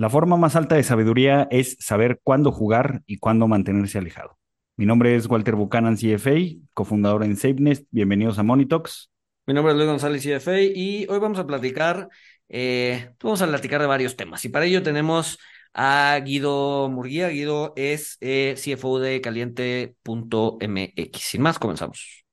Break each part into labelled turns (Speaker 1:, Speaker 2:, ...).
Speaker 1: La forma más alta de sabiduría es saber cuándo jugar y cuándo mantenerse alejado. Mi nombre es Walter Buchanan, CFA, cofundador en SafeNest. Bienvenidos a Monitox.
Speaker 2: Mi nombre es Luis González, CFA, y hoy vamos a platicar, eh, vamos a platicar de varios temas. Y para ello tenemos a Guido Murguía. Guido es eh, CFO de caliente.mx. Sin más, comenzamos.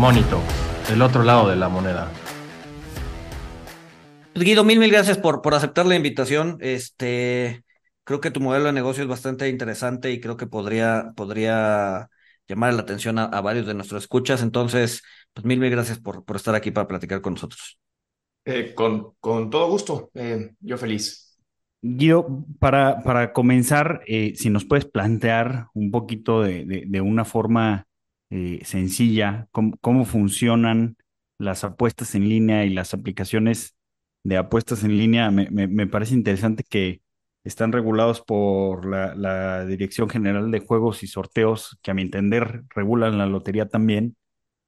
Speaker 3: Monito, el otro lado de la moneda.
Speaker 2: Guido, mil, mil gracias por, por aceptar la invitación. Este, creo que tu modelo de negocio es bastante interesante y creo que podría, podría llamar la atención a, varios de nuestros escuchas. Entonces, pues mil, mil gracias por, por estar aquí para platicar con nosotros.
Speaker 4: Eh, con, con todo gusto, eh, yo feliz.
Speaker 1: Guido, para, para comenzar, eh, si nos puedes plantear un poquito de, de, de una forma eh, sencilla, cómo, funcionan las apuestas en línea y las aplicaciones de apuestas en línea. Me, parece interesante que están regulados por la, Dirección General de Juegos y Sorteos, que a mi entender regulan la lotería también.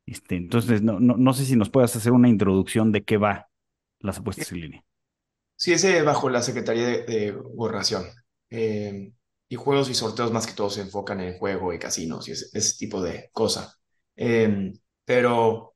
Speaker 1: Este, entonces, no, no, sé si nos puedas hacer una introducción de qué va las apuestas en línea.
Speaker 4: Sí, ese bajo la Secretaría de, de Gobernación. Eh, y juegos y sorteos más que todo se enfocan en juego y casinos y ese, tipo de cosas. Em, pero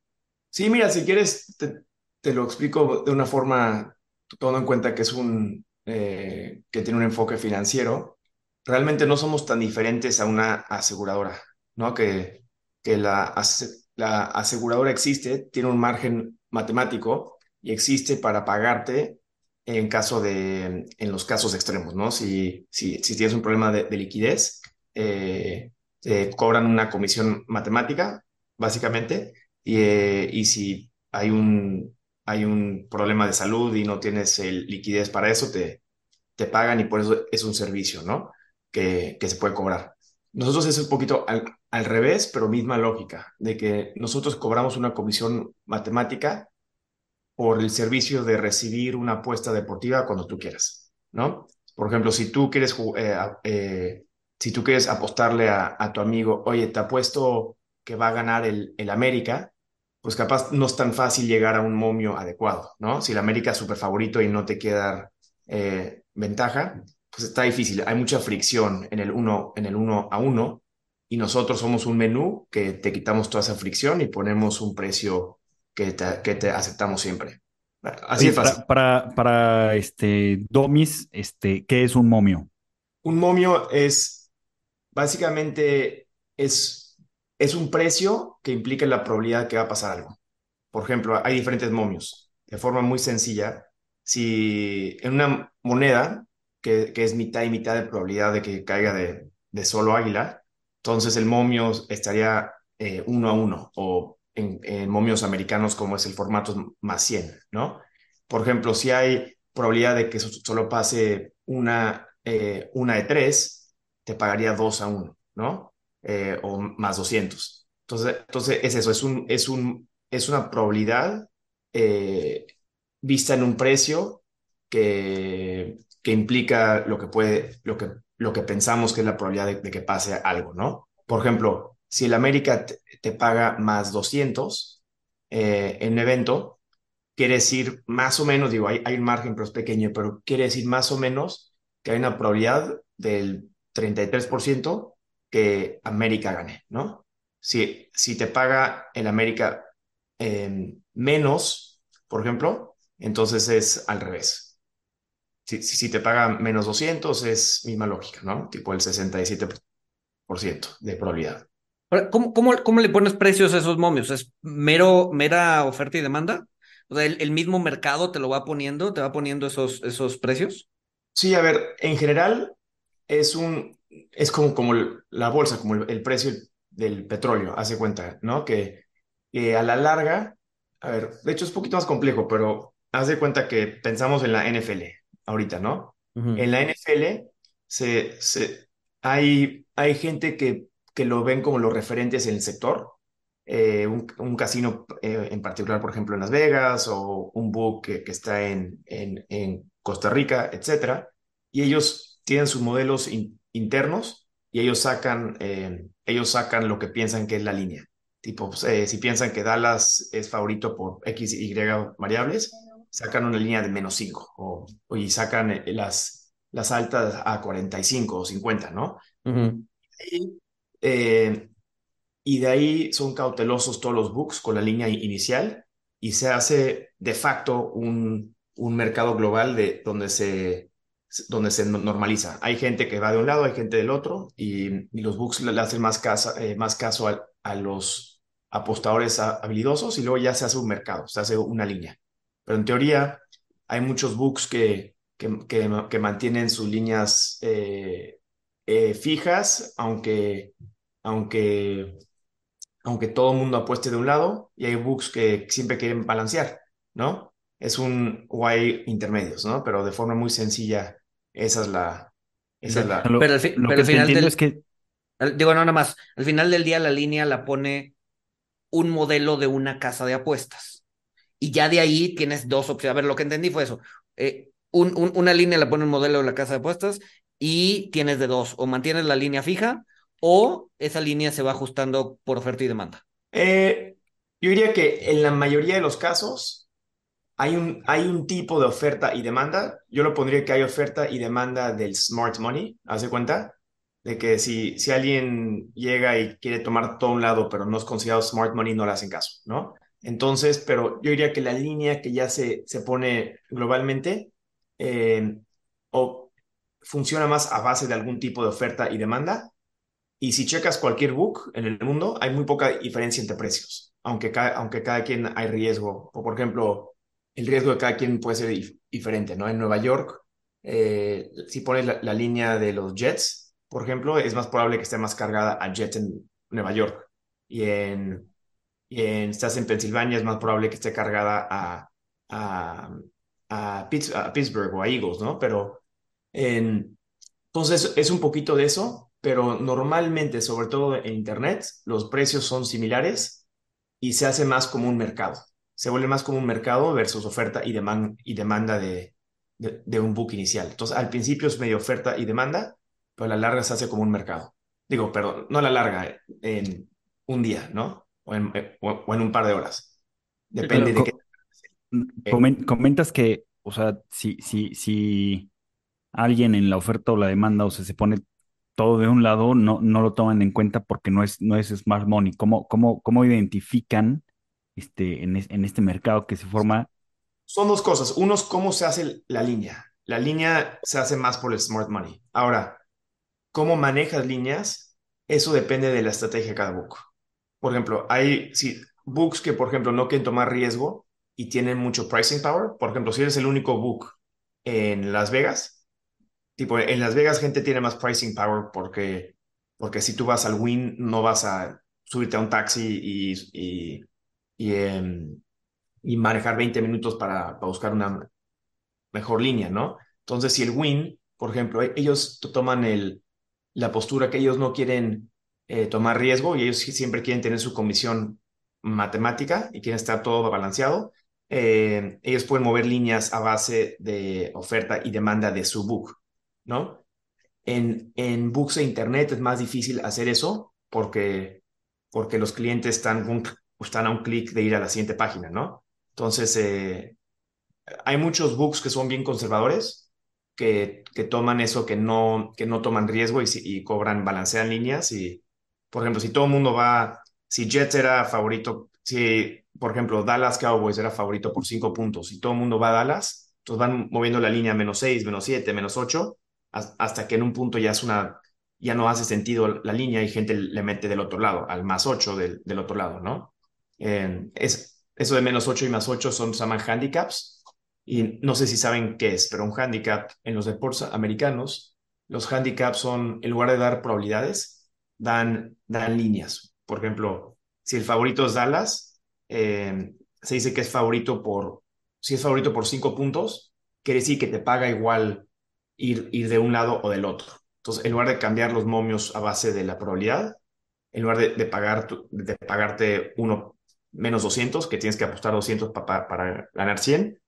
Speaker 4: sí, mira, si quieres, te, lo explico de una forma, tomando en cuenta que es un, eh, que tiene un enfoque financiero. Realmente no somos tan diferentes a una aseguradora, ¿no? Que, que la aseguradora existe, tiene un margen matemático y existe para pagarte en caso de, en los casos extremos, ¿no? Si, si, tienes un problema de, liquidez, eh, cobran una comisión matemática, básicamente, y, eh, y si hay un, hay un problema de salud y no tienes el liquidez para eso, te, te pagan y por eso es un servicio, ¿no? Que, que se puede cobrar. Nosotros es un poquito al, al revés, pero misma lógica, de que nosotros cobramos una comisión matemática por el servicio de recibir una apuesta deportiva cuando tú quieras, ¿no? Por ejemplo, si tú quieres, eh, eh, si tú quieres apostarle a, tu amigo, oye, te apuesto que va a ganar el, el América, pues capaz no es tan fácil llegar a un momio adecuado, ¿no? Si el América es súper favorito y no te queda eh, ventaja, pues está difícil. Hay mucha fricción en el uno, en el uno a uno y nosotros somos un menú que te quitamos toda esa fricción y ponemos un precio que te, aceptamos siempre. Así es fácil.
Speaker 1: Para, para, este, Domis, este, ¿qué es un momio?
Speaker 4: Un momio es básicamente es, es un precio que implica la probabilidad que va a pasar algo. Por ejemplo, hay diferentes momios. De forma muy sencilla, si en una moneda que, que es mitad y mitad de probabilidad de que caiga de, de solo águila, entonces el momio estaría eh, uno a uno o en, momios americanos como es el formato más 100, ¿no? Por ejemplo, si hay probabilidad de que solo pase una, eh, una de tres, te pagaría dos a uno, ¿no? Eh, o más 200. Entonces, entonces es eso, es, un, es, un, es una probabilidad eh, vista en un precio que, que implica lo que puede, lo que, lo que pensamos que es la probabilidad de que pase algo, ¿no? Por ejemplo, si el América te, paga más 200 eh, en evento, quiere decir más o menos, digo, hay, hay un margen, pero es pequeño, pero quiere decir más o menos que hay una probabilidad del 33% que América gane, ¿no? Si, si te paga el América em, menos, por ejemplo, entonces es al revés. Si, si, te paga menos 200 es misma lógica, ¿no? Tipo el 67% de probabilidad.
Speaker 2: ¿Cómo, cómo, le pones precios a esos momios? ¿Es mero, mera oferta y demanda? O sea, el, mismo mercado te lo va poniendo, te va poniendo esos, esos precios.
Speaker 4: Sí, a ver, en general es un, es como, como la bolsa, como el, precio del petróleo, hace cuenta, ¿no? Que, a la larga, a ver, de hecho es un poquito más complejo, pero haz de cuenta que pensamos en la NFL ahorita, ¿no? En la NFL se, se, hay, hay gente que que lo ven como los referentes en el sector. Eh, un, casino eh, en particular, por ejemplo, en Las Vegas o un book que, está en, en, Costa Rica, etc. y ellos tienen sus modelos internos y ellos sacan, eh, ellos sacan lo que piensan que es la línea. Tipo, pues, eh, si piensan que Dallas es favorito por X, Y variables, sacan una línea de menos 5 o, y sacan eh, las, las altas a 45 o 50, ¿no? y, y de ahí son cautelosos todos los books con la línea inicial y se hace de facto un, un mercado global de, donde, se, donde se normaliza. Hay gente que va de un lado, hay gente del otro y, los books le hacen más, eh, más caso a, a, los apostadores habilidosos y luego ya se hace un mercado, se hace una línea. Pero en teoría hay muchos books que, que, que, mantienen sus líneas eh, eh, fijas, aunque, aunque aunque todo el mundo apueste de un lado, y hay books que siempre quieren balancear, ¿no? Es un guay intermedios, ¿no? Pero de forma muy sencilla, esa es la... Esa es la...
Speaker 2: pero al, final del, es que... digo, no, nada más, al final del día la línea la pone un modelo de una casa de apuestas. Y ya de ahí tienes dos opciones. A ver, lo que entendí fue eso. Eh, una línea la pone un modelo de la casa de apuestas y tienes de dos. O mantienes la línea fija o esa línea se va ajustando por oferta y demanda?
Speaker 4: Eh, yo diría que en la mayoría de los casos hay un, hay un tipo de oferta y demanda. Yo lo pondría que hay oferta y demanda del smart money, ¿hace cuenta? De que si, si alguien llega y quiere tomar todo un lado, pero no es considerado smart money, no le hacen caso, ¿no? Entonces, pero yo diría que la línea que ya se, se pone globalmente eh, o funciona más a base de algún tipo de oferta y demanda y si checas cualquier book en el mundo, hay muy poca diferencia entre precios, aunque cada, aunque cada quien hay riesgo. O por ejemplo, el riesgo de cada quien puede ser diferente, ¿no? En Nueva York, eh, si pones la, línea de los Jets, por ejemplo, es más probable que esté más cargada a Jets en Nueva York. Y en, y en estás en Pensilvania, es más probable que esté cargada a, a, a, Pittsburgh o a Eagles, ¿no? Pero entonces es un poquito de eso pero normalmente, sobre todo en Internet, los precios son similares y se hace más como un mercado. Se vuelve más como un mercado versus oferta y, y demanda de, de, un book inicial. Entonces, al principio es medio oferta y demanda, pero a la larga se hace como un mercado. Digo, perdón, no a la larga, en un día, ¿no? O en, eh, o, en un par de horas. Depende de qué.
Speaker 1: comentas que, o sea, si, si, si alguien en la oferta o la demanda, o sea, se pone todo de un lado no, no lo toman en cuenta porque no es, no es smart money. ¿Cómo, cómo, cómo identifican este, en, en este mercado que se forma?
Speaker 4: Son dos cosas. Uno es cómo se hace la línea. La línea se hace más por el smart money. Ahora, cómo manejas líneas, eso depende de la estrategia de cada book. Por ejemplo, hay books que, por ejemplo, no quieren tomar riesgo y tienen mucho pricing power. Por ejemplo, si eres el único book en Las Vegas, tipo, en Las Vegas gente tiene más pricing power porque, porque si tú vas al Win no vas a subirte a un taxi y, y, y, em, manejar 20 minutos para, buscar una mejor línea, ¿no? Entonces, si el Win, por ejemplo, e, ellos toman el, la postura que ellos no quieren eh, tomar riesgo y ellos siempre quieren tener su comisión matemática y quieren estar todo balanceado, eh, ellos pueden mover líneas a base de oferta y demanda de su book. ¿No? En, en books e internet es más difícil hacer eso porque, porque los clientes están, están a un clic de ir a la siguiente página, ¿no? Entonces, eh, hay muchos books que son bien conservadores, que, que toman eso, que no, que no toman riesgo y, y cobran, balancean líneas. Y, por ejemplo, si todo el mundo va, si Jets era favorito, si, por ejemplo, Dallas Cowboys era favorito por cinco puntos y todo el mundo va a Dallas, entonces van moviendo la línea menos seis, menos siete, menos ocho, hasta que en un punto ya es una, ya no hace sentido la línea y gente le mete del otro lado, al más 8 del, del otro lado, ¿no? es, eso de menos 8 y más 8 son, se llaman handicaps y no sé si saben qué es, pero un handicap en los deportes americanos, los handicaps son, en lugar de dar probabilidades, dan, dan líneas. Por ejemplo, si el favorito es Dallas, eh, se dice que es favorito por, si es favorito por 5 puntos, quiere decir que te paga igual ir, ir de un lado o del otro. Entonces, en lugar de cambiar los momios a base de la probabilidad, en lugar de, de pagar de pagarte uno menos 200, que tienes que apostar 200 para ganar 100,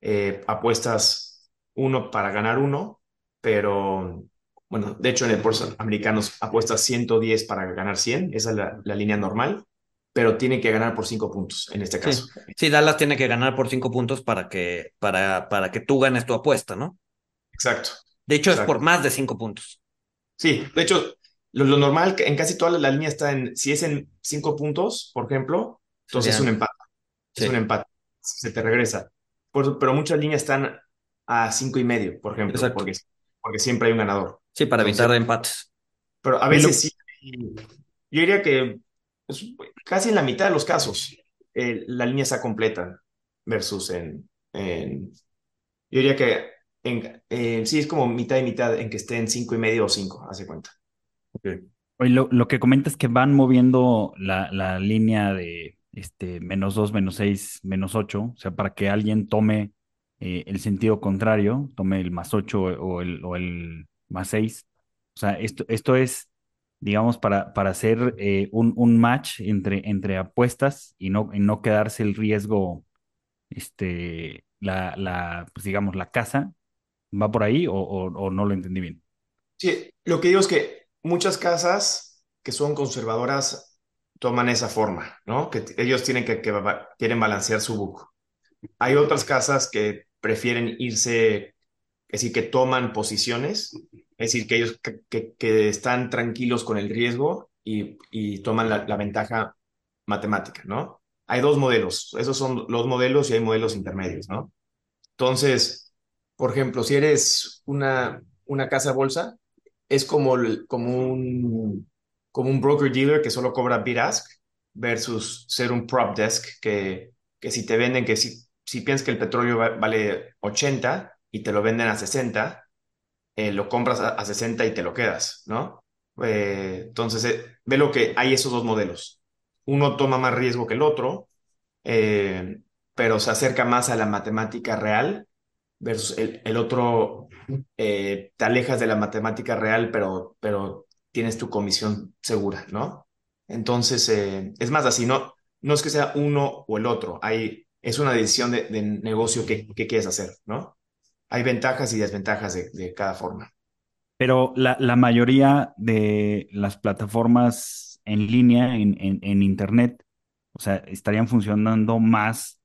Speaker 4: eh, apuestas uno para ganar uno pero bueno, de hecho en el deportes americanos apuesta 110 para ganar 100, esa es la, la línea normal, pero tiene que ganar por 5 puntos en este caso.
Speaker 2: sí, Dallas tiene que ganar por cinco puntos para que, para, para que tú ganes tu apuesta, ¿no?
Speaker 4: Exacto.
Speaker 2: De hecho, es por más de cinco puntos.
Speaker 4: Sí, de hecho, lo, lo normal en casi toda la línea está en, si es en 5 puntos, por ejemplo, entonces es un empate. Es un empate. Se te regresa. Por- pero muchas líneas están a cinco y medio, por ejemplo,
Speaker 2: Exacto.
Speaker 4: porque, porque siempre hay un ganador.
Speaker 2: Sí, para
Speaker 4: Entonces-
Speaker 2: evitar empates.
Speaker 4: Pero a veces sí. Yo diría que pues, casi en la mitad de los casos eh, la línea está completa versus en, en- yo diría que en, en- sí es como mitad y mitad en que esté en cinco y medio o cinco, hace cuenta.
Speaker 1: Oye, lo, lo que comentas es que van moviendo la, la línea de este, menos 2, menos 6, menos 8, o sea, para que alguien tome eh, el sentido contrario, tome el más 8 o el, o el más 6. O sea, esto, esto es, digamos, para, para hacer eh, un, un match entre, entre apuestas y no, y no quedarse el riesgo, este, la, la, pues digamos, la casa. ¿Va por ahí o, no lo entendí bien?
Speaker 4: Sí, lo que digo es que muchas casas que son conservadoras toman esa forma, ¿no? Que ellos tienen que, que balancear su book. Hay otras casas que prefieren irse, es decir, que toman posiciones, es decir, que ellos que, están tranquilos con el riesgo y, y toman la, la ventaja matemática, ¿no? Hay dos modelos, esos son los modelos y hay modelos intermedios, ¿no? Entonces, por ejemplo, si eres una, una casa bolsa, es como, como un, como un broker dealer que solo cobra bid ask versus ser un prop desk que, que si te venden, que si, si piensas que el petróleo va- vale 80 y te lo venden a 60, eh, lo compras a, a 60 y te lo quedas, ¿no? Eh, entonces, eh, ve lo que hay esos dos modelos. Uno toma más riesgo que el otro, eh, pero se acerca más a la matemática real versus el, el otro, eh, te alejas de la matemática real, pero, pero tienes tu comisión segura, ¿no? Entonces, eh, es más así, no, no es que sea uno o el otro, hay, es una decisión de, negocio que, que quieres hacer, ¿no? Hay ventajas y desventajas de, de cada forma.
Speaker 1: Pero la, la mayoría de las plataformas en línea, en, en, en Internet, o sea, estarían funcionando más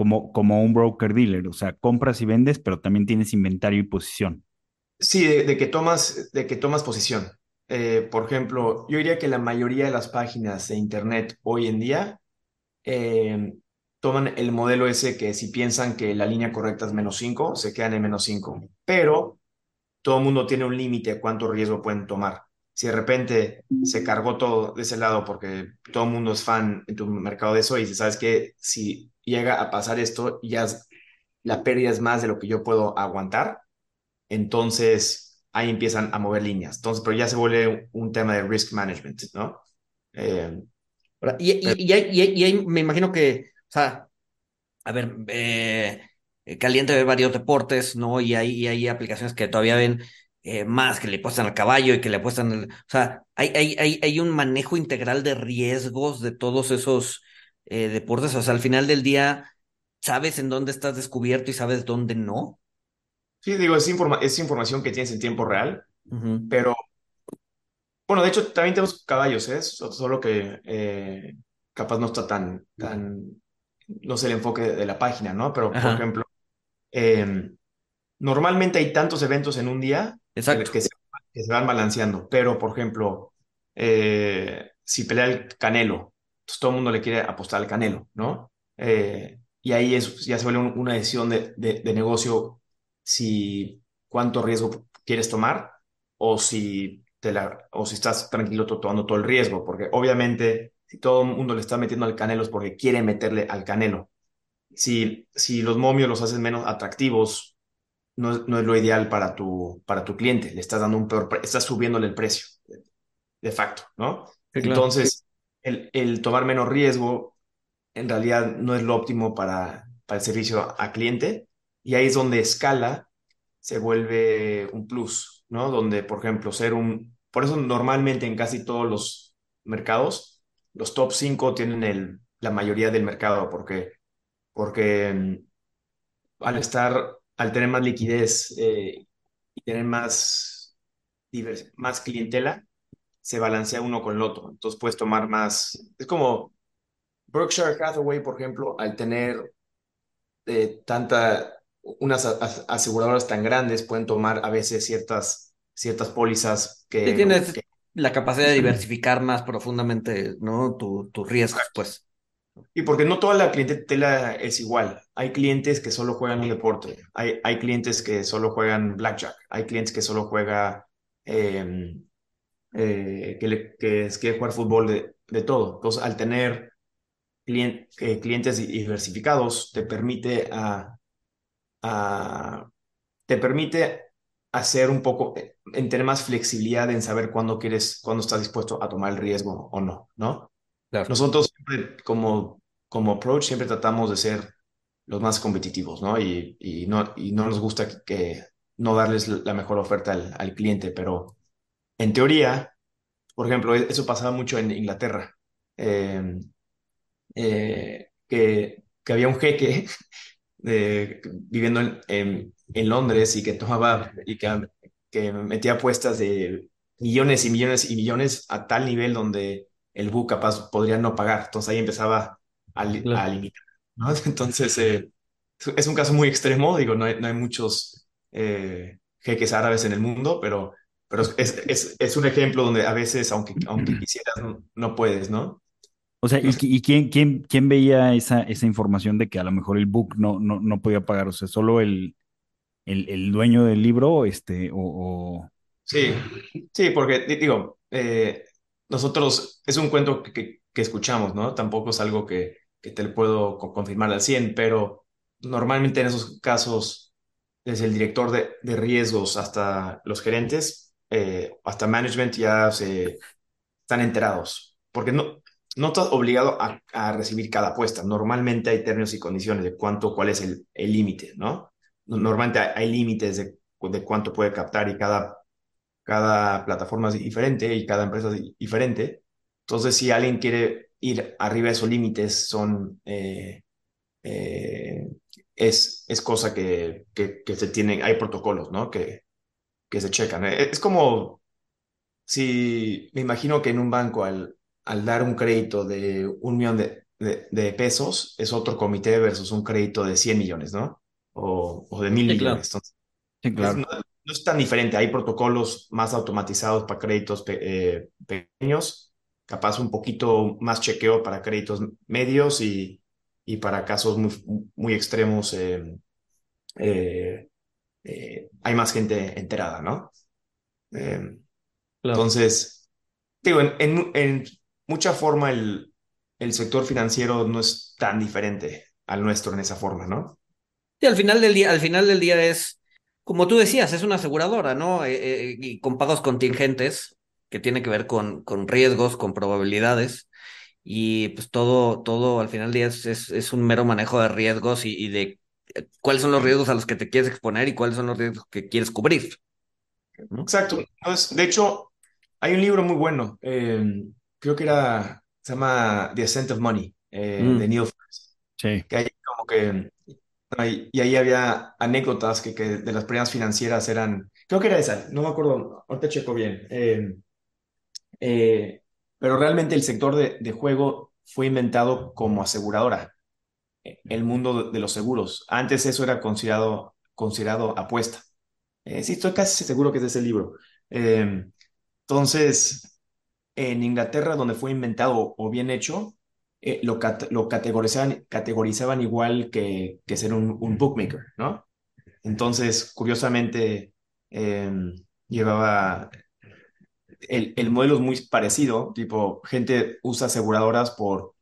Speaker 1: como, como un broker dealer, o sea, compras y vendes, pero también tienes inventario y posición.
Speaker 4: Sí, de, de que tomas, de que tomas posición. Eh, por ejemplo, yo diría que la mayoría de las páginas de Internet hoy en día eh, toman el modelo ese que si piensan que la línea correcta es menos 5, se quedan en menos 5. Pero todo el mundo tiene un límite a cuánto riesgo pueden tomar. Si de repente se cargó todo de ese lado porque todo el mundo es fan en tu mercado de eso y sabes que si llega a pasar esto, ya la pérdida es más de lo que yo puedo aguantar, entonces ahí empiezan a mover líneas. Entonces, pero ya se vuelve un tema de risk management, ¿no? Eh,
Speaker 2: Y, y, hay- me imagino que, o sea, a ver, eh, Caliente ve varios deportes, ¿no? Y hay, hay aplicaciones que todavía ven eh, más, que le apuestan al caballo y que le apuestan. O sea, hay, hay, hay, hay un manejo integral de riesgos de todos esos eh, deportes. O sea, al final del día, sabes en dónde estás descubierto y sabes dónde no.
Speaker 4: sí, digo, es, informa- es información que tienes en tiempo real, pero bueno, de hecho también tenemos caballos, ¿eh? So- Solo que eh, capaz no está tan, tan, no sé el enfoque de, de la página, ¿no? Pero, por
Speaker 2: Ajá.
Speaker 4: ejemplo, eh, normalmente hay tantos eventos en un día que,
Speaker 2: Exacto.
Speaker 4: que se, que se van balanceando, pero, por ejemplo, eh, si pelea el Canelo, entonces todo el mundo le quiere apostar al Canelo, ¿no? Eh, y ahí es, ya se vuelve un- una decisión de, de, de negocio si cuánto riesgo quieres tomar o si, te la, o si estás tranquilo to- tomando todo el riesgo, porque obviamente si todo el mundo le está metiendo al Canelo es porque quiere meterle al Canelo. Si, si los momios los hacen menos atractivos, no es, no es lo ideal para tu, para tu cliente, le estás dando un peor, estás subiéndole el precio, de, de facto, ¿no?
Speaker 2: Sí, claro.
Speaker 4: Entonces, el, tomar menos riesgo en realidad no es lo óptimo para, para el servicio a cliente y ahí es donde escala se vuelve un plus, ¿no? Donde, por ejemplo, ser un... Por eso normalmente en casi todos los mercados, los top 5 tienen el, la mayoría del mercado porque, porque mm, al estar, al tener más liquidez eh, tener más, divers- más clientela, se balancea uno con el otro. Entonces puedes tomar más. Es como Berkshire Hathaway, por ejemplo, al tener eh, tanta, unas aseguradoras tan grandes, pueden tomar a veces ciertas, ciertas pólizas
Speaker 2: Sí
Speaker 4: que,
Speaker 2: tienes
Speaker 4: que-
Speaker 2: la capacidad de diversificar más profundamente, ¿no? Tu- tus riesgos, pues.
Speaker 4: Y porque no toda la clientela es igual. Hay clientes que solo juegan un deporte. Hay, hay clientes que solo juegan blackjack. Hay clientes que solo juegan, eh, eh, que, le- que es- quiere jugar fútbol de, de todo. Entonces, al tener eh, clientes diversificados, te permite a, a- te permite hacer un poco, eh, en tener más flexibilidad en saber cuándo quieres, cuándo estás dispuesto a tomar el riesgo o no, ¿no?
Speaker 2: Claro.
Speaker 4: Nosotros siempre, como, como approach, siempre tratamos de ser los más competitivos, ¿no? Y, y no, y no nos gusta que, que no darles la mejor oferta al, al cliente, pero en teoría, por ejemplo, e- eso pasaba mucho en Inglaterra, eh, eh, que, que había un jeque de- viviendo en, en- en Londres y que tomaba y que, que metía apuestas de millones y millones y millones a tal nivel donde el BU capaz podría no pagar. Entonces ahí empezaba a, a limitar, ¿no? Entonces eh, es es un caso muy extremo, digo, no hay, no hay muchos eh, jeques árabes en el mundo, pero, pero es, es, es un ejemplo donde a veces, aunque, aunque quisieras, no, no puedes, ¿no?
Speaker 1: O sea, ¿y, quién, quién, quién veía esa, esa información de que a lo mejor el book no, no, no podía pagar? O sea, solo el, el, el dueño del libro, este, o, o-
Speaker 4: Sí, sí, porque di- digo, eh, nosotros es un cuento que, que- que escuchamos, ¿no? Tampoco es algo que, que te lo puedo co- confirmar al 100, pero normalmente en esos casos, desde el director de, de riesgos hasta los gerentes, eh, hasta management ya se están enterados, porque no, no estás obligado a, recibir cada apuesta. Normalmente hay términos y condiciones de cuánto, cuál es el límite, ¿no? Normalmente hay, hay límites de, de cuánto puede captar y cada cada plataforma es diferente y cada empresa es diferente. Entonces, si alguien quiere ir arriba de esos límites, son, eh, eh, es, es cosa que, que, que se tienen, hay protocolos, ¿no? Que, que se checan. Eh, Es como si, me imagino que en un banco al, al dar un crédito de un millón de, de, de pesos, es otro comité versus un crédito de 100 millones, ¿no? O, o de mil
Speaker 2: Sí,
Speaker 4: millones.
Speaker 2: claro.
Speaker 4: Entonces,
Speaker 1: Sí,
Speaker 4: es-
Speaker 1: claro.
Speaker 4: no, no es tan diferente. Hay protocolos más automatizados para créditos pe- eh, pequeños, capaz un poquito más chequeo para créditos medios y, y para casos muy, muy extremos eh, eh, eh, hay más gente enterada, ¿no? Eh,
Speaker 2: Claro.
Speaker 4: entonces, digo, en, en, mu- en mucha forma el, el sector financiero no es tan diferente al nuestro en esa forma, ¿no?
Speaker 2: Sí, al final del día, al final del día es, como tú decías, es una aseguradora, ¿no? Eh, eh, y con pagos contingentes, que tiene que ver con, con riesgos, con probabilidades, y pues todo, todo al final del día es, es, es un mero manejo de riesgos y, y de cuáles son los riesgos a los que te quieres exponer y cuáles son los riesgos que quieres cubrir, ¿no?
Speaker 4: Exacto. Entonces, de hecho, hay un libro muy bueno, eh, creo que era, se llama The Ascent of Money, eh, de
Speaker 2: Mm,
Speaker 4: Neil Ferguson,
Speaker 1: Sí.
Speaker 4: que hay como que, y ahí había anécdotas que, que de las primeras financieras eran, creo que era esa, no me acuerdo, ahorita checo bien, eh, eh, pero realmente el sector de, de juego fue inventado como aseguradora, el mundo de, los seguros. Antes eso era considerado, considerado apuesta. Eh, sí, estoy casi seguro que es de ese libro. Eh, entonces, en Inglaterra, donde fue inventado o bien hecho, eh, lo, lo categorizaban, categorizaban igual que, que ser un, un bookmaker, ¿no? Entonces, curiosamente, eh, llevaba, el, el modelo es muy parecido, tipo, gente usa aseguradoras por,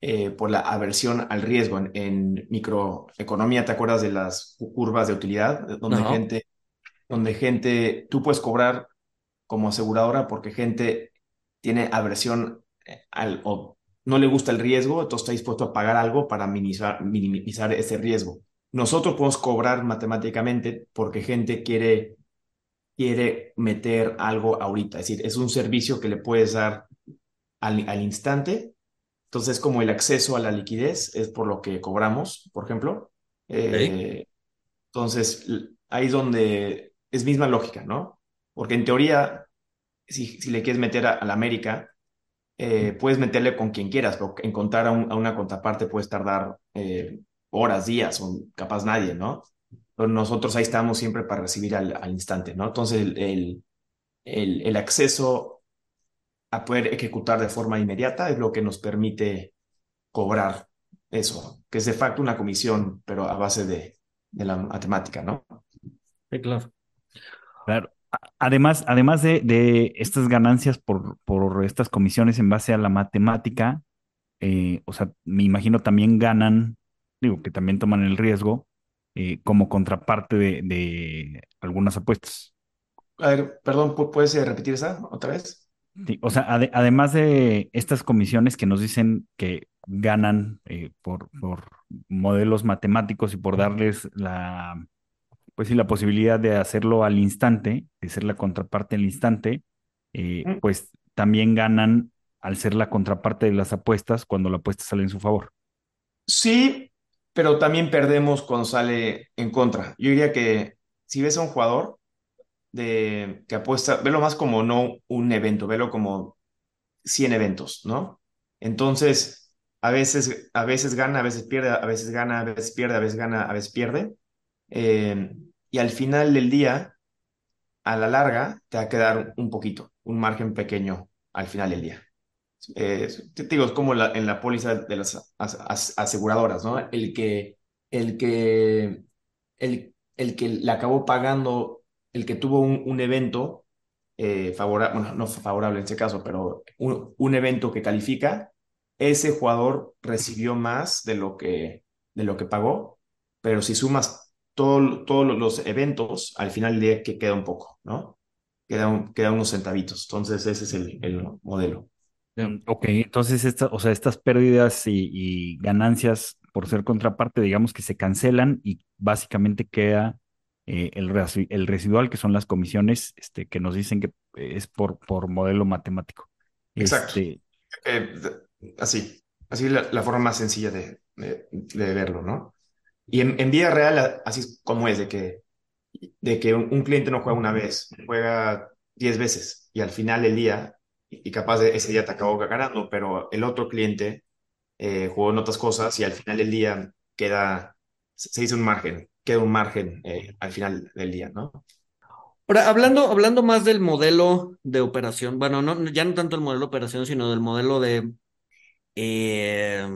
Speaker 4: eh, por la aversión al riesgo. En, en microeconomía, ¿te acuerdas de las cu- curvas de utilidad? Donde
Speaker 2: Ajá.
Speaker 4: gente, donde gente, tú puedes cobrar como aseguradora porque gente tiene aversión eh, al, o no le gusta el riesgo, entonces está dispuesto a pagar algo para minimizar, minimizar ese riesgo. Nosotros podemos cobrar matemáticamente porque gente quiere, quiere meter algo ahorita, es decir, es un servicio que le puedes dar al, al instante, entonces como el acceso a la liquidez es por lo que cobramos, por ejemplo. Eh, entonces, ahí es donde es misma lógica, ¿no? Porque en teoría, si, si le quieres meter a, a la América, eh, puedes meterle con quien quieras, pero encontrar a, un, a una contraparte puede tardar eh, horas, días, o capaz nadie, ¿no? Pero nosotros ahí estamos siempre para recibir al, al instante, ¿no? Entonces, el, el acceso a poder ejecutar de forma inmediata es lo que nos permite cobrar eso, que es de facto una comisión, pero a base de, de la matemática, ¿no?
Speaker 2: Sí, claro.
Speaker 1: Claro. Además, además de, de estas ganancias por, por estas comisiones en base a la matemática, eh, o sea, me imagino también ganan, digo, que también toman el riesgo eh, como contraparte de, de algunas apuestas.
Speaker 4: A ver, perdón, ¿pu- ¿puedes eh, repetir esa otra vez?
Speaker 1: Sí, o sea, ade- además de estas comisiones que nos dicen que ganan eh, por, por modelos matemáticos y por darles la, pues sí, la posibilidad de hacerlo al instante, de ser la contraparte al instante, eh, pues también ganan al ser la contraparte de las apuestas cuando la apuesta sale en su favor.
Speaker 4: Sí, pero también perdemos cuando sale en contra. Yo diría que si ves a un jugador de, que apuesta, velo más como no un evento, velo como 100 eventos, ¿no? Entonces, a veces, a veces gana, a veces pierde, a veces gana, a veces pierde, a veces gana, a veces pierde. Eh, y al final del día, a la larga, te va a quedar un poquito, un margen pequeño al final del día. Eh, te digo, es como la- en la póliza de las as- as- aseguradoras, ¿no? El que, el que, el, el que le acabó pagando, el que tuvo un, evento eh, favorable, bueno, no favorable en ese caso, pero un, evento que califica, ese jugador recibió más de lo que, de lo que pagó, pero si sumas todo- todos los eventos, al final del día que queda un poco, ¿no? Queda, queda unos centavitos. Entonces, ese es el, el modelo.
Speaker 1: Mm, Ok, entonces esta, o sea, estas pérdidas y ganancias por ser contraparte, digamos que se cancelan y básicamente queda eh, el, el residual, que son las comisiones, este, que nos dicen que es por, por modelo matemático.
Speaker 4: Exacto.
Speaker 1: Este,
Speaker 4: Eh, así, así la, la forma más sencilla de, de- de verlo, ¿no? Y en, en vida real, así es como es, de que, de que un, un cliente no juega una vez, juega 10 veces y al final del día, y, capaz de ese día te acabó ganando, pero el otro cliente eh, jugó en otras cosas y al final del día queda, se dice un margen, queda un margen eh, al final del día, ¿no?
Speaker 2: Ahora, hablando, hablando más del modelo de operación, bueno, no, ya no tanto el modelo de operación, sino del modelo de, eh,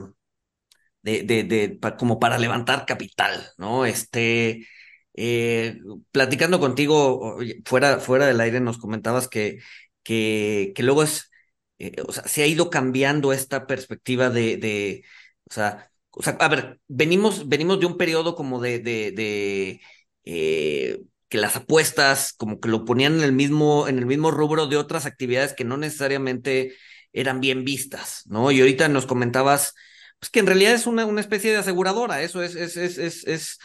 Speaker 2: de, de, de- pa- como para levantar capital, ¿no? Este, eh, platicando contigo fuera, fuera del aire, nos comentabas que, que, que luego es, o sea, se ha ido cambiando esta perspectiva de, de, o sea, o sea, a ver, venimos, venimos de un periodo como de, de, eh, que las apuestas como que lo ponían en el mismo, en el mismo rubro de otras actividades que no necesariamente eran bien vistas, ¿no? Y ahorita nos comentabas pues que en realidad es una, una especie de aseguradora, eso es, es, es, es, es,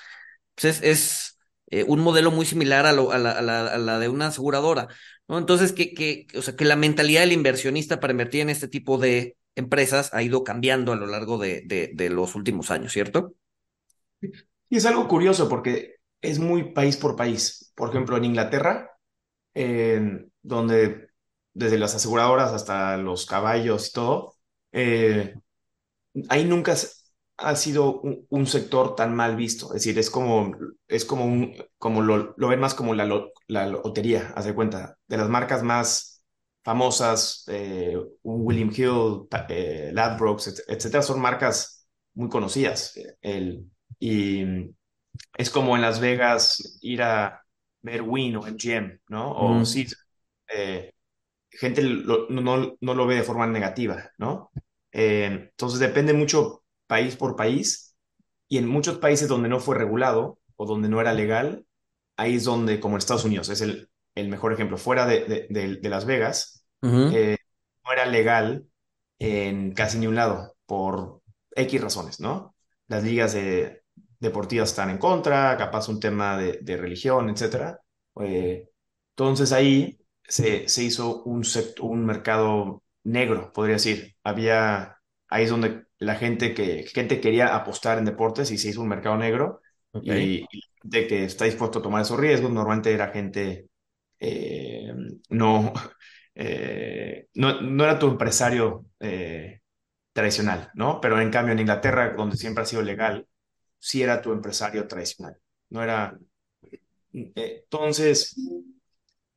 Speaker 2: pues es, eh, un modelo muy similar a, lo, la, a la de una aseguradora, ¿no? Entonces, que, que, o sea, que la mentalidad del inversionista para invertir en este tipo de empresas ha ido cambiando a lo largo de, de, los últimos años, ¿cierto?
Speaker 4: Y es algo curioso porque es muy país por país. Por ejemplo, en Inglaterra, donde desde las aseguradoras hasta los caballos y todo, eh, ahí nunca ha sido un, sector tan mal visto. Es decir, es como, es como un, como lo, lo ven más como la, lo- la lotería, haz de cuenta, de las marcas más famosas, eh, un William Hill, eh, Ladbrokes, et- etcétera, son marcas muy conocidas. eh, El, y es como en Las Vegas ir a ver Wynn o MGM, ¿no? O
Speaker 2: Mm.
Speaker 4: sí, eh, gente lo- no, no- no lo ve de forma negativa, ¿no? Eh, entonces depende mucho país por país y en muchos países donde no fue regulado o donde no era legal, ahí es donde, como en Estados Unidos, es el, el mejor ejemplo. Fuera de, de- de- Las Vegas,
Speaker 2: Ujú.
Speaker 4: eh, no era legal en casi ni un lado por X razones, ¿no? Las ligas de- deportivas están en contra, capaz un tema de, religión, etcétera. Eh, entonces ahí se, se hizo un, sect- un mercado negro, podría decir. Había, ahí es donde la gente que gente quería apostar en deportes y se hizo un mercado negro Y, y de que está dispuesto a tomar esos riesgos, normalmente era gente eh, no, eh, no, no, era tu empresario eh, tradicional, ¿no? Pero en cambio en Inglaterra, donde siempre ha sido legal, sí era tu empresario tradicional, no era... Entonces,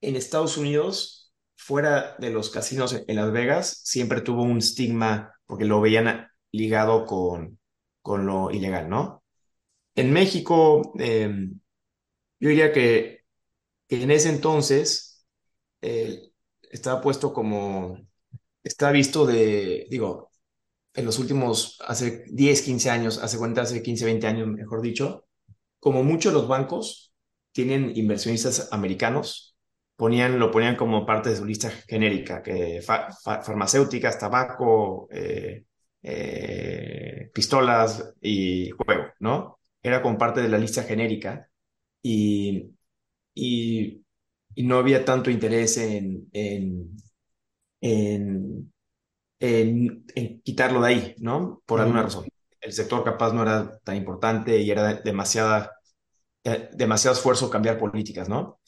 Speaker 4: en Estados Unidos, fuera de los casinos en Las Vegas, siempre tuvo un estigma porque lo veían ligado con, con lo ilegal, ¿no? En México, yo diría que, que, en ese entonces eh, estaba puesto como, está visto de, digo, en los últimos, hace 10, 15 años, hace cuenta, hace 15, 20 años, mejor dicho, como muchos los bancos tienen inversionistas americanos, ponían, lo ponían como parte de su lista genérica, que fa, fa, farmacéuticas, tabaco, eh, eh, pistolas y juego, ¿no? Era como parte de la lista genérica y, y, y no había tanto interés en, en, en, en, en quitarlo de ahí, ¿no? Por alguna mm. razón. El sector capaz no era tan importante y era demasiada, eh, demasiado esfuerzo cambiar políticas, ¿no?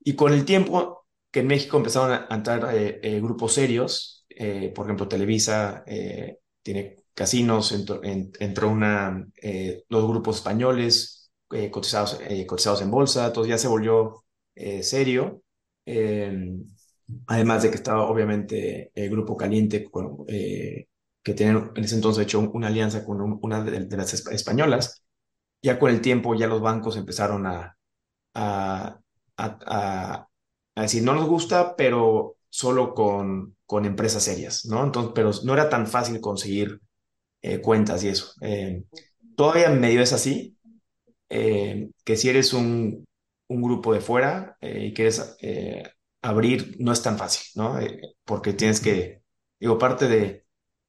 Speaker 4: Y con el tiempo que en México empezaron a entrar eh, eh, grupos serios, eh, por ejemplo, Televisa eh, tiene casinos, entró, en, entró una, eh, dos grupos españoles cotizados, cotizados en bolsa, todo ya se volvió serio. además de que estaba obviamente el Grupo Caliente, con, que tenían en ese entonces hecho una alianza con un, una de, de, las españolas. Ya con el tiempo ya los bancos empezaron a, a a, a, decir, no nos gusta, pero solo con, con empresas serias, ¿no? Entonces, pero no era tan fácil conseguir eh, cuentas y eso. Eh, todavía medio es así, eh, que si eres un, un grupo de fuera y quieres abrir, no es tan fácil, ¿no? porque tienes que, digo, parte de,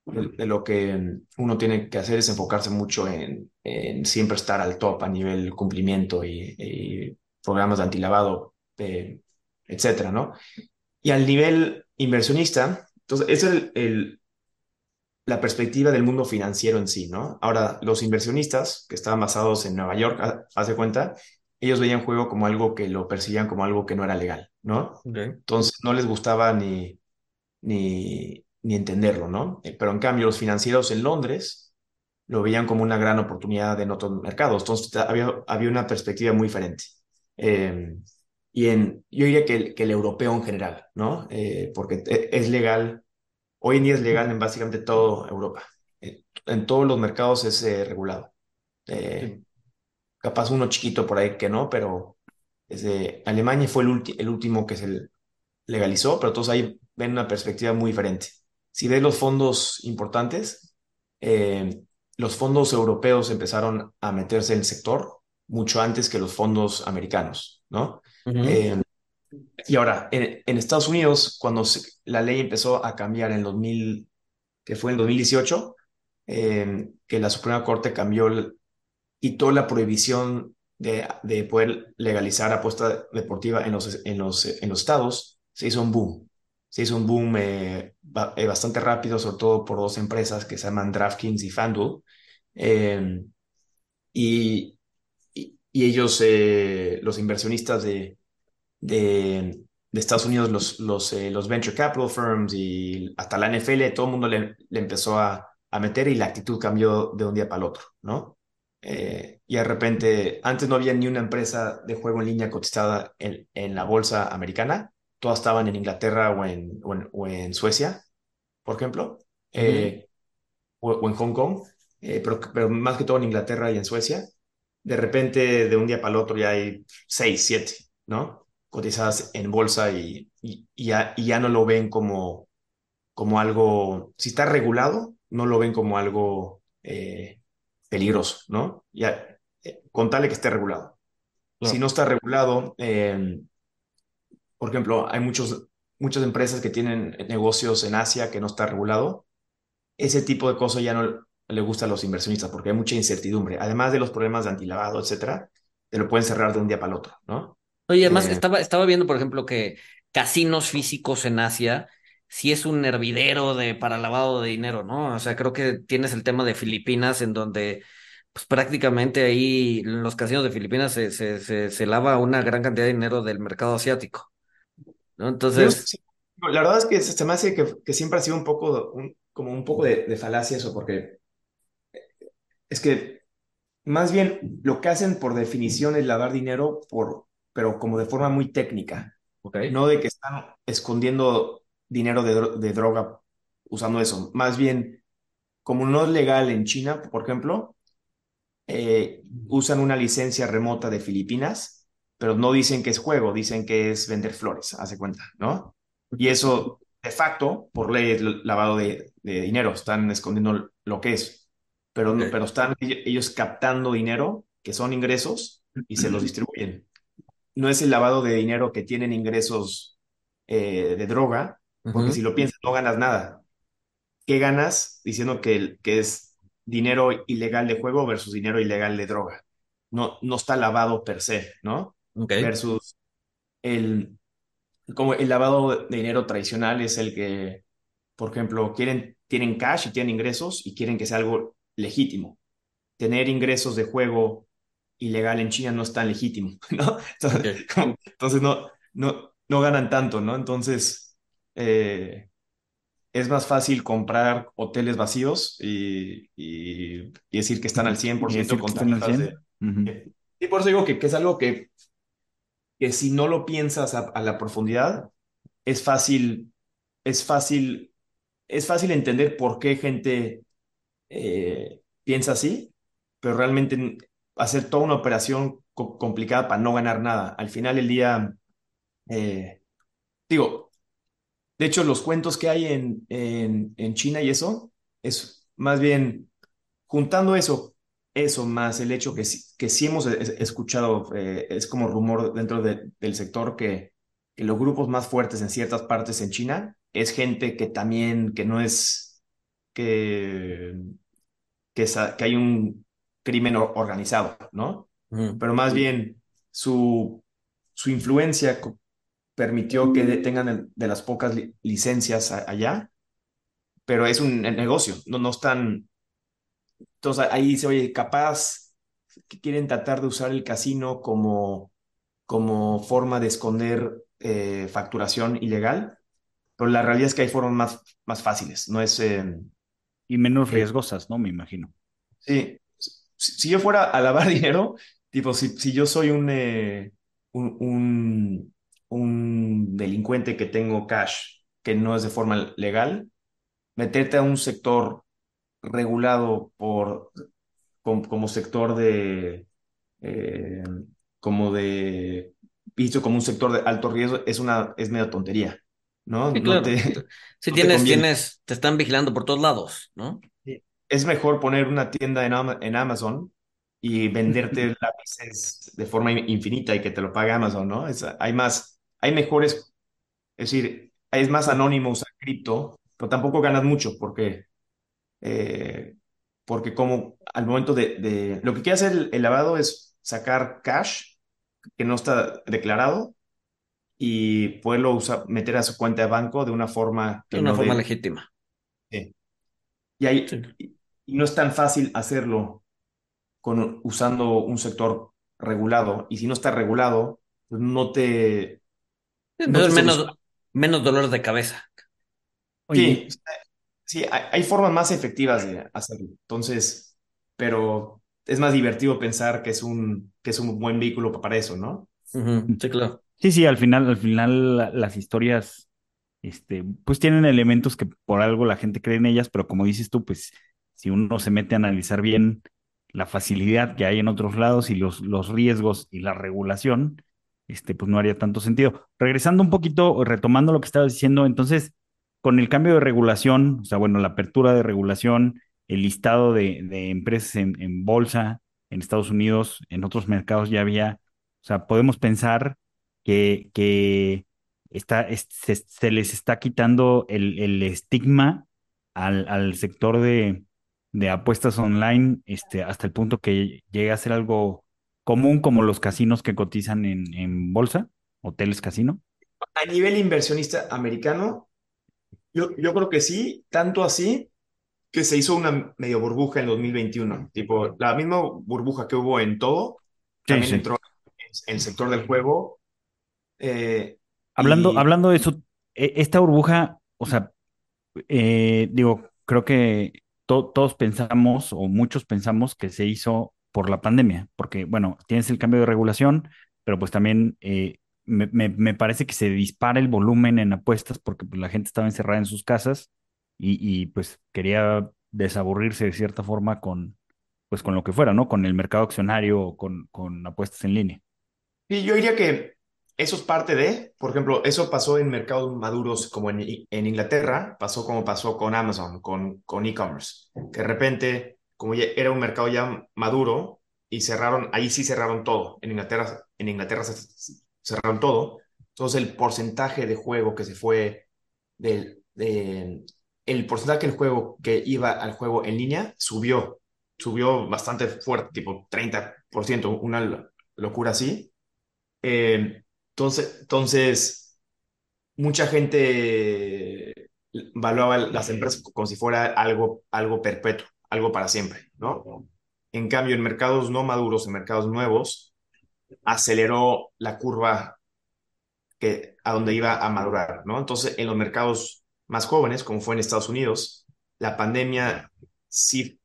Speaker 4: de, lo que uno tiene que hacer es enfocarse mucho en, en siempre estar al top a nivel cumplimiento y, programas de antilavado, eh, etcétera, ¿no? Y al nivel inversionista, entonces, es el, la perspectiva del mundo financiero en sí, ¿no? Ahora, los inversionistas que estaban basados en Nueva York, hace cuenta, ellos veían juego como algo que lo percibían como algo que no era legal, ¿no? Okay. Entonces, no les gustaba ni, ni, ni entenderlo, ¿no? Pero en cambio, los financieros en Londres lo veían como una gran oportunidad en otros mercados. Entonces, había, había una perspectiva muy diferente. Eh, y en, yo diría que el, que el europeo en general, ¿no? Eh, porque es legal, hoy en día es legal en básicamente toda Europa. En, en todos los mercados es eh, regulado. Eh, capaz uno chiquito por ahí que no, pero desde Alemania fue el, el último que se legalizó, pero todos ahí ven una perspectiva muy diferente. Si ves los fondos importantes, eh, los fondos europeos empezaron a meterse en el sector mucho antes que los fondos americanos, ¿no? Uh -huh. eh, y ahora, en, en, Estados Unidos, cuando la ley empezó a cambiar en 2000, que fue en 2018, eh, que la Suprema Corte cambió, quitó la prohibición de, de, poder legalizar apuesta deportiva en los, en, los, en los estados, se hizo un boom. Se hizo un boom eh, bastante rápido, sobre todo por dos empresas que se llaman DraftKings y FanDuel. Eh, y, y ellos, eh, los inversionistas de, de, de, Estados Unidos, los, los, eh, los venture capital firms y hasta la NFL, todo el mundo le, le empezó a, a, meter y la actitud cambió de un día para el otro, ¿no? Eh, y de repente, antes no había ni una empresa de juego en línea cotizada en, en la bolsa americana, todas estaban en Inglaterra o en, o en, o en Suecia, por ejemplo, uh -huh. o, o, en Hong Kong, pero, pero más que todo en Inglaterra y en Suecia de repente de un día para el otro ya hay seis, siete, ¿no? Cotizadas en bolsa y, y, y, ya, y ya, no lo ven como, como algo, si está regulado, no lo ven como algo eh, peligroso, ¿no? Ya, eh, contale que esté regulado. Claro. Si no está regulado, eh, por ejemplo, hay muchos, muchas empresas que tienen negocios en Asia que no está regulado. Ese tipo de cosas ya no, le gusta a los inversionistas porque hay mucha incertidumbre. Además de los problemas de antilavado, etcétera, te lo pueden cerrar de un día para el otro, ¿no?
Speaker 2: Oye, además eh, estaba, estaba viendo, por ejemplo, que casinos físicos en Asia sí es un hervidero de, para lavado de dinero, ¿no? O sea, creo que tienes el tema de Filipinas en donde pues prácticamente ahí en los casinos de Filipinas se, se, se, se lava una gran cantidad de dinero del mercado asiático, Entonces,
Speaker 4: la verdad es que se se me hace que, que siempre ha sido un poco, un- como un poco de, de falacia eso, porque es que más bien lo que hacen por definición es lavar dinero, por, pero como de forma muy técnica,
Speaker 2: ok,
Speaker 4: no de que están escondiendo dinero de, dro- de droga usando eso. Más bien, como no es legal en China, por ejemplo, eh, usan una licencia remota de Filipinas, pero no dicen que es juego, dicen que es vender flores, hace cuenta, ¿no? Y eso, de facto, por ley, es lavado de, de dinero, están escondiendo lo que es, pero, no-
Speaker 2: ok,
Speaker 4: pero están ellos captando dinero, que son ingresos, y se los distribuyen. No es el lavado de dinero que tienen ingresos eh, de droga, porque si lo piensas, no ganas nada. ¿Qué ganas diciendo que, que es dinero ilegal de juego versus dinero ilegal de droga? No, no está lavado per se, ¿no?
Speaker 2: ok,
Speaker 4: Versus el, como el lavado de dinero tradicional es el que, por ejemplo, quieren, tienen cash y tienen ingresos y quieren que sea algo legítimo. Tener ingresos de juego ilegal en China no es tan legítimo, ¿no? Entonces, como- entonces no, no, no ganan tanto, ¿no? Entonces, eh, es más fácil comprar hoteles vacíos y, y- y decir que están al cien por
Speaker 1: Y
Speaker 4: ciento
Speaker 1: decir que
Speaker 4: con
Speaker 1: están al
Speaker 4: tarifas de...
Speaker 1: 100. Ujú.
Speaker 4: Y por eso digo que, que es algo que, que si no lo piensas a, a la profundidad, es fácil, es fácil, es fácil entender por qué gente eh, piensa así, pero realmente hacer toda una operación co- complicada para no ganar nada. Al final del día, eh, digo, de hecho, los cuentos que hay en, en, China y eso, es más bien juntando eso, eso más el hecho que, sí- que sí hemos es- escuchado, eh, es como rumor dentro de- del sector que, que los grupos más fuertes en ciertas partes en China es gente que también, que no es, que, que hay un crimen or- organizado, ¿no? Pero más bien su, su influencia permitió que tengan el- de las pocas li- licencias a- allá, pero es un negocio, no, no están, entonces ahí dice, oye, capaz que quieren tratar de usar el casino como, como forma de esconder eh, facturación ilegal, pero la realidad es que hay formas más, más fáciles, no es... eh,
Speaker 1: Y menos
Speaker 4: eh,
Speaker 1: riesgosas, ¿no? Me imagino.
Speaker 4: Sí, si, si yo fuera a lavar dinero, tipo, si, si yo soy un, eh, un, un, un delincuente que tengo cash que no es de forma legal, meterte a un sector regulado por, com- como sector de, eh, como de, visto como un sector de alto riesgo, es una, es media tontería, ¿no?
Speaker 2: Sí,
Speaker 4: No
Speaker 2: claro.
Speaker 4: te,
Speaker 2: Si
Speaker 4: no te
Speaker 2: tienes, tienes, te están vigilando por todos lados, ¿no?
Speaker 4: Es mejor poner una tienda en, Ama- en Amazon y venderte lápices de forma in- infinita y que te lo pague Amazon, ¿no? Es- hay más, hay mejores, es decir, es más anónimo usar cripto, pero tampoco ganas mucho porque, eh, porque como al momento de, de- lo que quiere hacer el, el lavado es sacar cash que no está declarado y poderlo usar, meter a su cuenta de banco de una forma
Speaker 2: De una
Speaker 4: no
Speaker 2: forma
Speaker 4: de,
Speaker 2: legítima.
Speaker 4: sí. Y,
Speaker 2: Sí.
Speaker 4: Y no es tan fácil hacerlo con, usando un sector regulado. Y si no está regulado, pues no te, no te
Speaker 2: Entonces,
Speaker 4: soluciona.
Speaker 2: menos, menos dolores de cabeza.
Speaker 4: Sí,
Speaker 1: Oye,
Speaker 4: sí, hay, hay formas más efectivas de hacerlo. Entonces, pero es más divertido pensar que es un, que es un buen vehículo para eso, ¿no?
Speaker 2: Sí, claro.
Speaker 1: sí, sí, al final, al final la- las historias, este, pues tienen elementos que por algo la gente cree en ellas, pero como dices tú, pues si uno se mete a analizar bien la facilidad que hay en otros lados y los, los riesgos y la regulación, este, pues no haría tanto sentido. Regresando un poquito, retomando lo que estabas diciendo, entonces, con el cambio de regulación, o sea, bueno, la apertura de regulación, el listado de, empresas en, bolsa en Estados Unidos, en otros mercados ya había, o sea, podemos pensar que, que está, es- se, se les está quitando el, el estigma al, al sector de, de apuestas online, este, hasta el punto que llegue a ser algo común como los casinos que cotizan en, en bolsa, hoteles casino.
Speaker 4: A nivel inversionista americano, yo, yo creo que sí, tanto así que se hizo una medio burbuja en 2021, tipo la misma burbuja que hubo en todo,
Speaker 1: Sí,
Speaker 4: también
Speaker 1: sí.
Speaker 4: entró en el sector del juego eh,
Speaker 1: Hablando,
Speaker 4: y
Speaker 1: hablando de eso, e- esta burbuja, o sea, eh, digo, creo que to- todos pensamos o muchos pensamos que se hizo por la pandemia, porque, bueno, tienes el cambio de regulación, pero pues también eh, me, me- me parece que se dispara el volumen en apuestas porque pues, la gente estaba encerrada en sus casas y, y, pues quería desaburrirse de cierta forma con, pues con lo que fuera, ¿no? Con el mercado accionario o con, con apuestas en línea.
Speaker 4: Y yo diría que eso es parte de, por ejemplo, eso pasó en mercados maduros como en, Inglaterra, pasó como pasó con Amazon, con, e-commerce, que de repente, como ya era un mercado ya maduro y cerraron, ahí sí cerraron todo, en Inglaterra, en Inglaterra cerraron todo, entonces el porcentaje de juego que se fue del, de, el porcentaje del juego que iba al juego en línea subió, subió bastante fuerte, tipo 30%, una locura así. Eh, entonces, entonces, mucha gente valuaba las empresas como si fuera algo, algo perpetuo, algo para siempre, ¿no? En cambio, en mercados no maduros, en mercados nuevos, aceleró la curva que, a donde iba a madurar, ¿no? Entonces, en los mercados más jóvenes, como fue en Estados Unidos, la pandemia sí,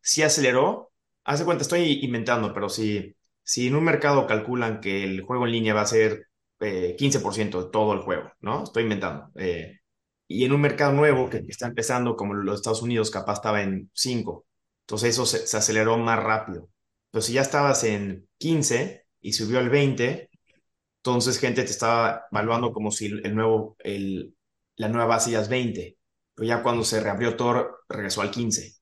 Speaker 4: sí, aceleró. Hace cuenta, estoy inventando, pero si, si en un mercado calculan que el juego en línea va a ser eh, 15% de todo el juego, ¿no? Estoy inventando. Eh, y en un mercado nuevo que está empezando, como los Estados Unidos, capaz estaba en 5. Entonces eso se, se aceleró más rápido. Pero si ya estabas en 15 y subió al 20, entonces, gente te estaba evaluando como si el nuevo, el, la nueva base ya es 20, pero ya cuando se reabrió todo, regresó al 15.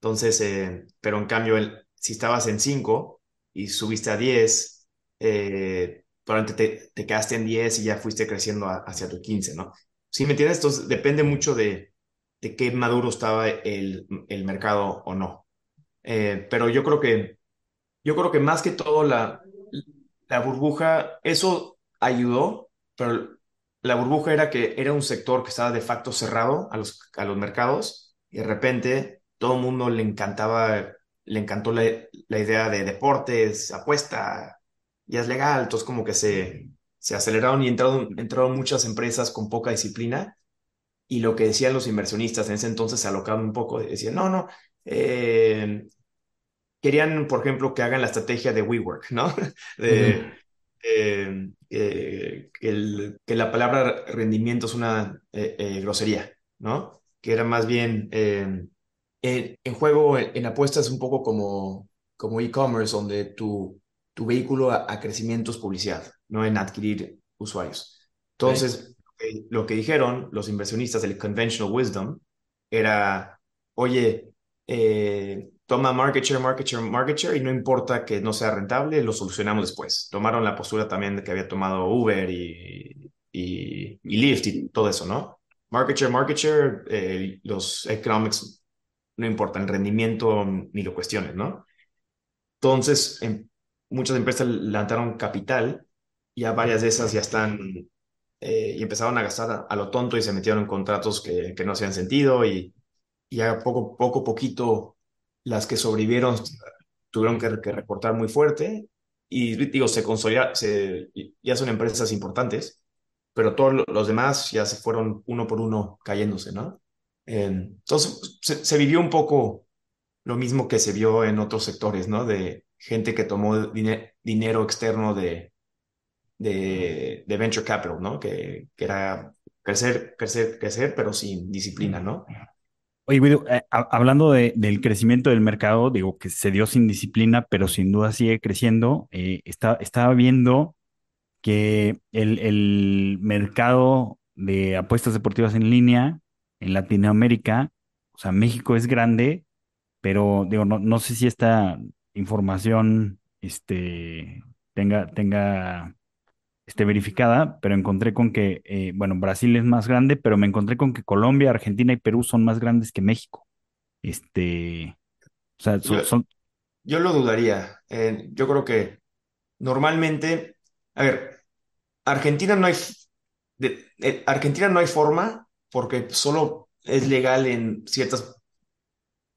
Speaker 4: Entonces, eh, pero en cambio, el, si estabas en 5 y subiste a 10, eh, probablemente te, te quedaste en 10 y ya fuiste creciendo a- hacia tu 15, ¿no? ¿Sí me entiendes? Entonces, depende mucho de, de qué maduro estaba el, el mercado o no. Eh, pero yo creo que yo creo que más que todo la, la burbuja, eso ayudó, pero la burbuja era que era un sector que estaba de facto cerrado a los, a los mercados y de repente todo el mundo le encantaba, le encantó la, la idea de deportes, apuesta, ya es legal, entonces como que se, se aceleraron y entraron, entraron muchas empresas con poca disciplina y lo que decían los inversionistas en ese entonces se alocaban un poco, decían, no, no, eh, querían, por ejemplo, que hagan la estrategia de WeWork, ¿no? De, eh, eh, que, el- que la palabra rendimiento es una grosería, ¿no? Que era más bien en, en juego, en, en apuestas, un poco como, como e-commerce, donde tu, tu vehículo a, a crecimiento es publicidad, no en adquirir usuarios. Entonces, eh, lo que dijeron los inversionistas del conventional wisdom era, oye, eh, toma market share, market share, market share y no importa que no sea rentable, lo solucionamos después. Tomaron la postura también de que había tomado Uber y, y, y Lyft y todo eso, ¿no? Market share, market share, eh, los economics no importa, el rendimiento ni lo cuestiones, ¿no? Entonces, em- muchas empresas levantaron capital, ya varias de esas ya están eh, y empezaron a gastar a, lo tonto y se metieron en contratos que, que no hacían sentido y, ya poco, poco, poquito las que sobrevivieron tuvieron que, que reportar muy fuerte y digo, se consolidaron, se, ya son empresas importantes, pero todos lo- los demás ya se fueron uno por uno cayéndose, ¿no? Entonces, se, se vivió un poco lo mismo que se vio en otros sectores, ¿no? De gente que tomó dine- dinero externo de, de, de venture capital, ¿no? Que, que era crecer, crecer, crecer, pero sin disciplina, ¿no?
Speaker 1: Oye, Guido, eh, ha- hablando de- del crecimiento del mercado, digo que se dio sin disciplina, pero sin duda sigue creciendo. Eh, está- estaba viendo que el, el mercado de apuestas deportivas en línea en Latinoamérica, o sea, México es grande, pero digo, no, no sé si esta información este, tenga, tenga, esté verificada, pero encontré con que, eh, bueno, Brasil es más grande, pero me encontré con que Colombia, Argentina y Perú son más grandes que México. Este, o sea,
Speaker 4: Yo,
Speaker 1: son,
Speaker 4: yo lo dudaría. Eh, yo creo que normalmente, a ver, Argentina no hay, de- eh, Argentina no hay forma porque solo es legal en ciertas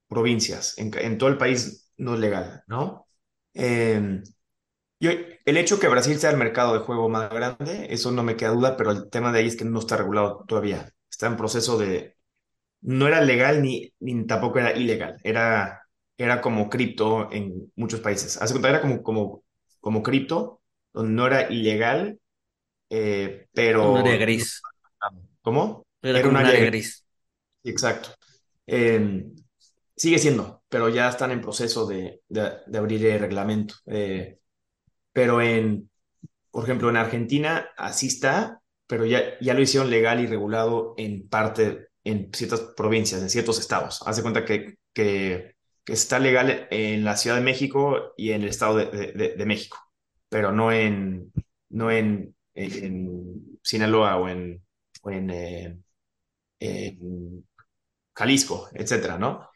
Speaker 4: provincias, en, en todo el país no es legal, ¿no? Eh, yo, el hecho que Brasil sea el mercado de juego más grande, eso no me queda duda, pero el tema de ahí es que no está regulado todavía. Está en proceso de... No era legal ni, ni tampoco era ilegal. Era, era como cripto en muchos países. Hace cuenta, era como, como, como cripto, donde no era ilegal, eh, pero...
Speaker 2: Un área gris.
Speaker 4: ¿Cómo?
Speaker 2: Era, como un área gris.
Speaker 4: Exacto. Eh, sigue siendo, pero ya están en proceso de, de, de abrir el reglamento. Eh, pero en, por ejemplo, en Argentina así está, pero ya, ya lo hicieron legal y regulado en parte, en ciertas provincias, en ciertos estados. Haz de cuenta que, que, que está legal en la Ciudad de México y en el Estado de, de, de México, pero no en, no en, en, en Sinaloa o en, o en, eh, en Jalisco, etcétera, ¿no?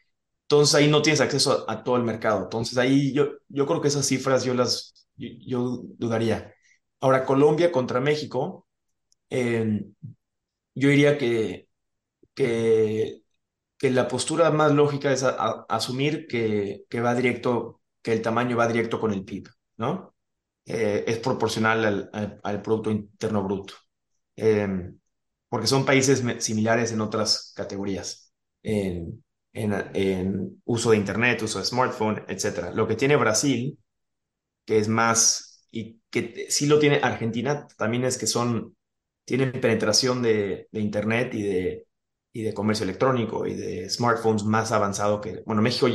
Speaker 4: Entonces ahí no tienes acceso a, todo el mercado. Entonces ahí yo, yo creo que esas cifras yo las yo, dudaría. Ahora, Colombia contra México, eh, yo diría que, que, la postura más lógica es asumir que, que, va directo, que el tamaño va directo con el PIB, ¿no? Eh, es proporcional al, al, Producto Interno Bruto. Eh, porque son países similares en otras categorías. En, uso de Internet, uso de smartphone, etc. Lo que tiene Brasil, que es más, y que sí lo tiene Argentina, también es que son, tienen penetración de, Internet y de, y de comercio electrónico y de smartphones más avanzado que, bueno, México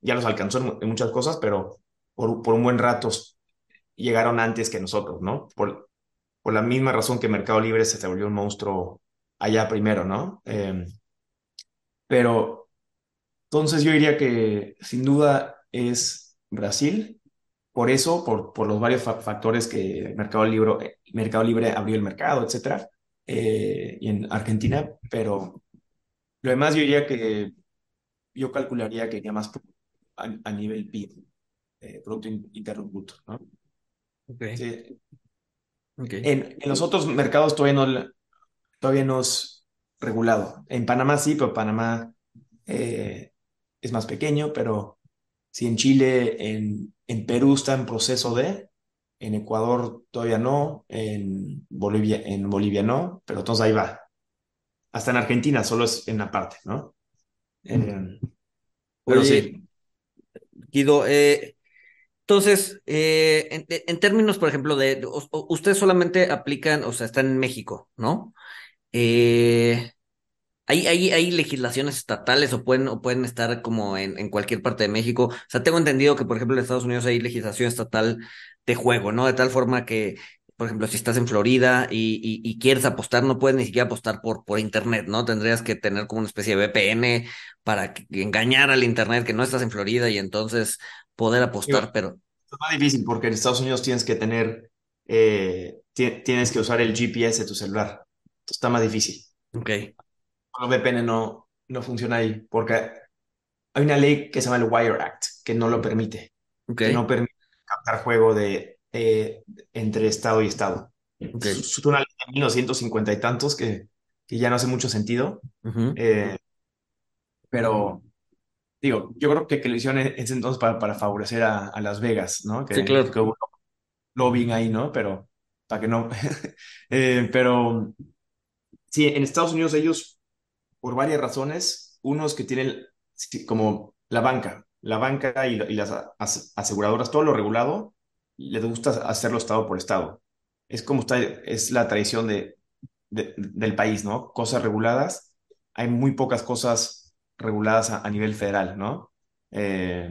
Speaker 4: ya los alcanzó en, en muchas cosas, pero por, por, un buen rato llegaron antes que nosotros, ¿no? Por, por la misma razón que Mercado Libre se volvió un monstruo allá primero, ¿no? Eh, pero entonces yo diría que sin duda es Brasil, por eso, por, por los varios fa factores que Mercado Libre, Mercado Libre abrió el mercado, etcétera, eh, y en Argentina, pero lo demás yo diría que yo calcularía que iría más a, a nivel PIB, eh, Producto Interno Bruto, ¿no?
Speaker 2: Okay.
Speaker 4: Sí. Okay. En, en, los otros mercados todavía no, todavía no es regulado. En Panamá sí, pero Panamá eh, es más pequeño, pero si en Chile, en, en, Perú está en proceso de, en Ecuador todavía no, en Bolivia, en Bolivia no, pero entonces ahí va. Hasta en Argentina solo es en la parte, ¿no? Eh,
Speaker 2: pero sí. Guido, eh, entonces, eh, en, en, términos, por ejemplo, de, de, ustedes solamente aplican, o sea, están en México, ¿no? Eh, ¿hay, hay, ¿Hay legislaciones estatales o pueden, o pueden estar como en, en cualquier parte de México? O sea, tengo entendido que, por ejemplo, en Estados Unidos hay legislación estatal de juego, ¿no? De tal forma que, por ejemplo, si estás en Florida y, y, y, quieres apostar, no puedes ni siquiera apostar por, por Internet, ¿no? Tendrías que tener como una especie de VPN para que, engañar al Internet que no estás en Florida y entonces poder apostar, pero...
Speaker 4: Es más difícil porque en Estados Unidos tienes que tener, eh, tienes que usar el GPS de tu celular. Entonces está más difícil.
Speaker 2: Ok.
Speaker 4: Con los VPN no, no funciona ahí porque hay una ley que se llama el Wire Act que no lo permite.
Speaker 2: Okay.
Speaker 4: Que no permite captar juego de, eh, entre Estado y Estado.
Speaker 2: Okay.
Speaker 4: Es una ley de 1950 y tantos que, que ya no hace mucho sentido.
Speaker 2: Uh -huh.
Speaker 4: eh, pero digo, yo creo que, que lo hicieron en ese entonces para, para favorecer a, a, Las Vegas, ¿no? Que,
Speaker 2: sí, claro.
Speaker 4: que hubo lobbying ahí, ¿no? Pero para que no. eh, pero sí, en Estados Unidos ellos, por varias razones, unos que tienen como la banca, la banca y, y las aseguradoras, todo lo regulado, les gusta hacerlo estado por estado. Es como está, es la tradición de, de, del país, ¿no? Cosas reguladas. Hay muy pocas cosas reguladas a, a nivel federal, ¿no? Eh,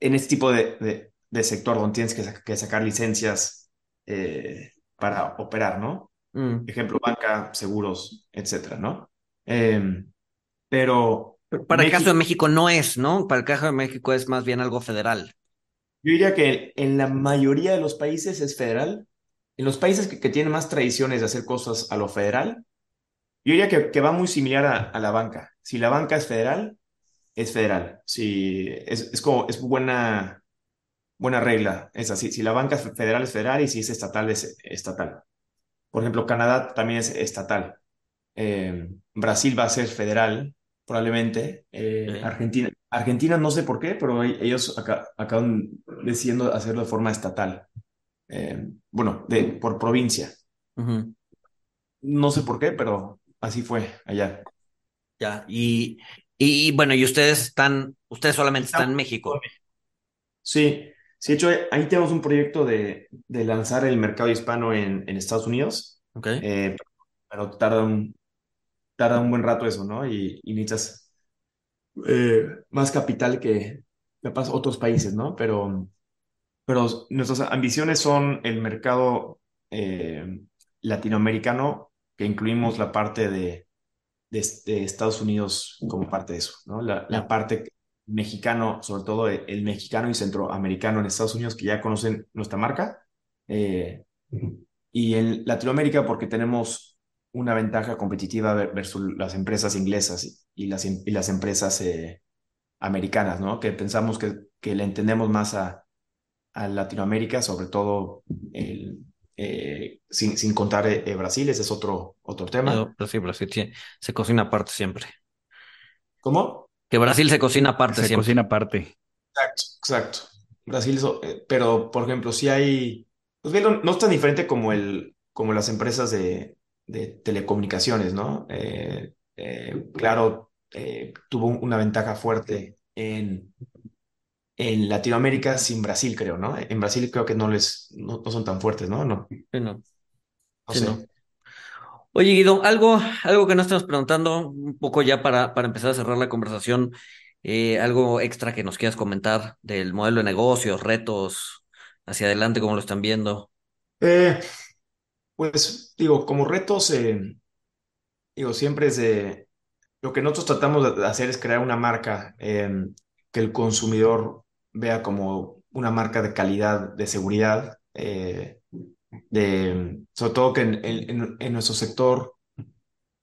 Speaker 4: en este tipo de, de, de, sector donde tienes que, que sacar licencias eh, para operar, ¿no?
Speaker 2: Mm.
Speaker 4: Ejemplo, banca, seguros, etcétera, ¿no? Eh, pero...
Speaker 2: Para México, el caso de México no es, ¿no? Para el caso de México es más bien algo federal.
Speaker 4: Yo diría que en la mayoría de los países es federal. En los países que, que tienen más tradiciones de hacer cosas a lo federal, yo diría que, que va muy similar a, a, la banca. Si la banca es federal, es federal. Si es, es como es buena buena regla. Es así. Si la banca es federal es federal y si es estatal es estatal. Por ejemplo, Canadá también es estatal. Eh, Brasil va a ser federal, probablemente. Eh. Argentina, Argentina no sé por qué, pero ellos acá, acaban decidiendo hacerlo de forma estatal. Eh, bueno, de, por provincia. No sé por qué, pero así fue allá.
Speaker 2: Ya. Y, y bueno, y ustedes están, ustedes solamente están en México.
Speaker 4: Sí, sí, de hecho, ahí tenemos un proyecto de, de lanzar el mercado hispano en, en Estados Unidos,
Speaker 2: Ok.
Speaker 4: eh, pero tarda un, tarda un buen rato eso, ¿no? Y, y necesitas eh, más capital que capaz otros países, ¿no? Pero, pero nuestras ambiciones son el mercado eh, latinoamericano, que incluimos la parte de, de, de Estados Unidos como parte de eso, ¿no? La, la parte mexicano, sobre todo el, el mexicano y centroamericano en Estados Unidos, que ya conocen nuestra marca, eh, y en Latinoamérica porque tenemos una ventaja competitiva ver- versus las empresas inglesas y las, y las empresas eh, americanas, ¿no? Que pensamos que, que le entendemos más a, a Latinoamérica, sobre todo el, eh, sin, sin contar eh, eh, Brasil, ese es otro, otro tema.
Speaker 2: Yo, Brasil, Brasil, sí, se cocina aparte siempre.
Speaker 4: ¿Cómo?
Speaker 2: Que Brasil se cocina aparte
Speaker 1: Se
Speaker 2: siempre.
Speaker 1: cocina aparte.
Speaker 4: Exacto, exacto. Brasil, eh, pero por ejemplo, si hay, pues bien, no, no es tan diferente como el, como las empresas de, de telecomunicaciones, ¿no? Eh, eh, claro, eh, tuvo una ventaja fuerte en, en Latinoamérica sin Brasil, creo, ¿no? En Brasil creo que no les, no, no son tan fuertes, ¿no? No,
Speaker 2: Sí, no,
Speaker 4: no
Speaker 2: sí,
Speaker 4: sé.
Speaker 2: no. Oye, Guido, algo, algo que no estamos preguntando, un poco ya para, para empezar a cerrar la conversación, eh, algo extra que nos quieras comentar del modelo de negocios, retos, hacia adelante, cómo lo están viendo.
Speaker 4: Eh, pues digo, como retos, eh, digo, siempre es de Lo que nosotros tratamos de hacer es crear una marca que el consumidor vea como una marca de calidad, de seguridad, eh, de, sobre todo que en, en- en nuestro sector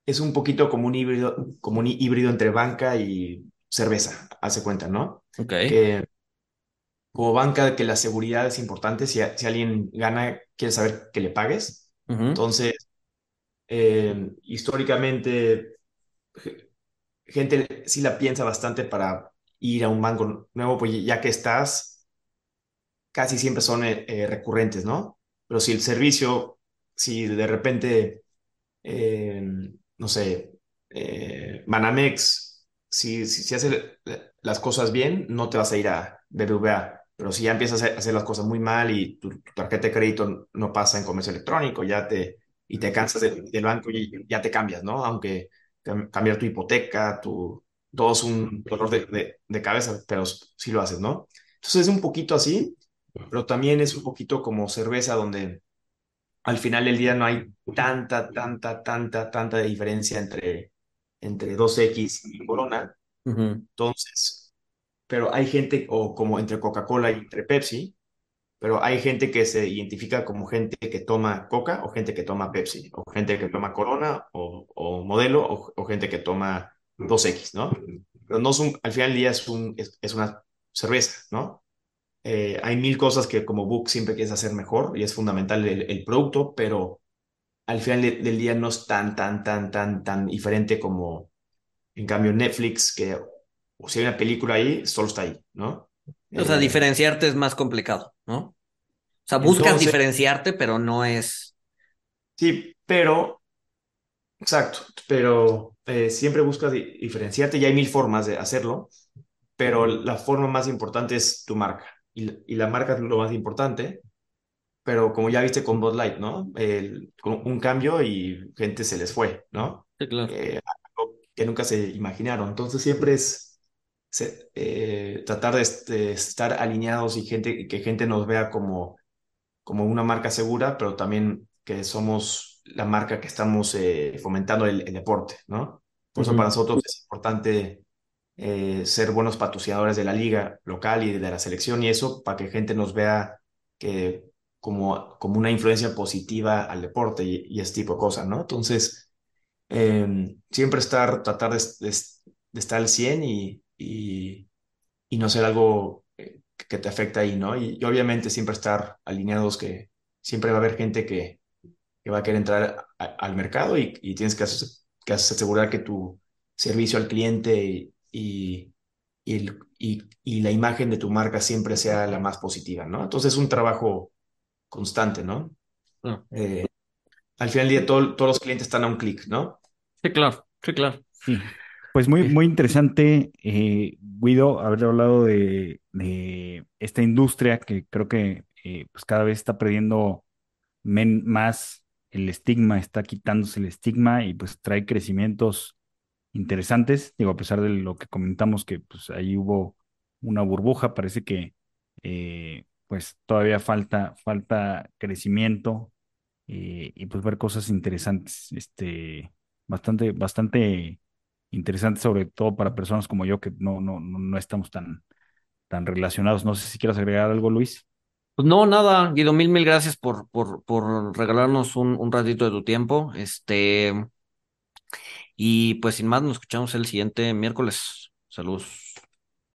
Speaker 4: es un poquito como un híbrido, como un híbrido entre banca y cerveza, hace cuenta, ¿no?
Speaker 2: Ok.
Speaker 4: Que como banca que la seguridad es importante, si, si alguien gana, quiere saber que le pagues. Entonces, eh, históricamente gente sí la piensa bastante para ir a un banco nuevo, pues ya que estás, casi siempre son eh, eh, recurrentes, ¿no? Pero si el servicio, si de repente, eh, no sé, eh, Banamex, si, si, si hace las cosas bien, no te vas a ir a BBVA. Pero si ya empiezas a hacer las cosas muy mal y tu, tu tarjeta de crédito no pasa en comercio electrónico, ya te, y te cansas de- del banco y ya te cambias, ¿no? Aunque cam- cambiar tu hipoteca, tu, todo es un dolor de, de, de cabeza, pero sí lo haces, ¿no? Entonces es un poquito así, pero también es un poquito como cerveza donde al final del día no hay tanta, tanta, tanta, tanta diferencia entre, entre dos x y Corona. Entonces, pero hay gente, o como entre Coca-Cola y entre Pepsi, pero hay gente que se identifica como gente que toma Coca o gente que toma Pepsi, o gente que toma Corona o, o Modelo o, o gente que toma 2X, ¿no? Pero no es un, al final del día es, un, es, es una cerveza, ¿no? Eh, hay mil cosas que como Book siempre quieres hacer mejor y es fundamental el, el producto, pero al final de- del día no es tan, tan, tan, tan, tan diferente como en cambio Netflix, que o si hay una película ahí, solo está ahí, ¿no?
Speaker 2: O sea,
Speaker 4: Eh,
Speaker 2: diferenciarte es más complicado, ¿no? O sea, buscas
Speaker 4: Entonces-
Speaker 2: diferenciarte, pero no es.
Speaker 4: Sí, pero, exacto, pero eh, siempre buscas di- diferenciarte y hay mil formas de hacerlo, pero la forma más importante es tu marca y, y la marca es lo más importante, pero como ya viste con Bud Light, ¿no? El- un cambio y gente se les fue, ¿no?
Speaker 2: Sí, claro.
Speaker 4: Eh, algo que nunca se imaginaron. Entonces siempre es se- eh, tratar de, de estar alineados y gente, que gente nos vea como como una marca segura, pero también que somos la marca que estamos eh, fomentando el, el deporte, ¿no? Por eso para nosotros es importante eh, ser buenos patrocinadores de la liga local y de la selección y eso para que gente nos vea que como, como una influencia positiva al deporte y, y ese tipo de cosas, ¿no? Entonces, eh, siempre estar, tratar de, de- de estar al 100 y, y, y no ser algo eh, que te afecta ahí, ¿no? Y, y obviamente siempre estar alineados que siempre va a haber gente que, que va a querer entrar a- al mercado y, y tienes que que asegurar que tu servicio al cliente y, y, el, y, y, la imagen de tu marca siempre sea la más positiva, ¿no? Entonces es un trabajo constante, ¿no?
Speaker 2: Ah.
Speaker 4: Eh, al final del día todo, todos los clientes están a un clic, ¿no?
Speaker 2: Sí, claro, sí, claro.
Speaker 1: Sí. Pues muy, muy interesante, eh, Guido, haber hablado de, de, esta industria que creo que eh, pues cada vez está perdiendo men, más el estigma, está quitándose el estigma y pues trae crecimientos interesantes. Digo, a pesar de lo que comentamos que pues ahí hubo una burbuja, parece que eh, pues todavía falta, falta crecimiento eh, y pues ver cosas interesantes, este, bastante, bastante interesante, sobre todo para personas como yo que no, no, no estamos tan, tan relacionados. No sé si quieres agregar algo, Luis.
Speaker 2: Pues no, nada, Guido, mil, mil gracias por, por, por regalarnos un, un ratito de tu tiempo. Este, y pues sin más, nos escuchamos el siguiente miércoles. Saludos.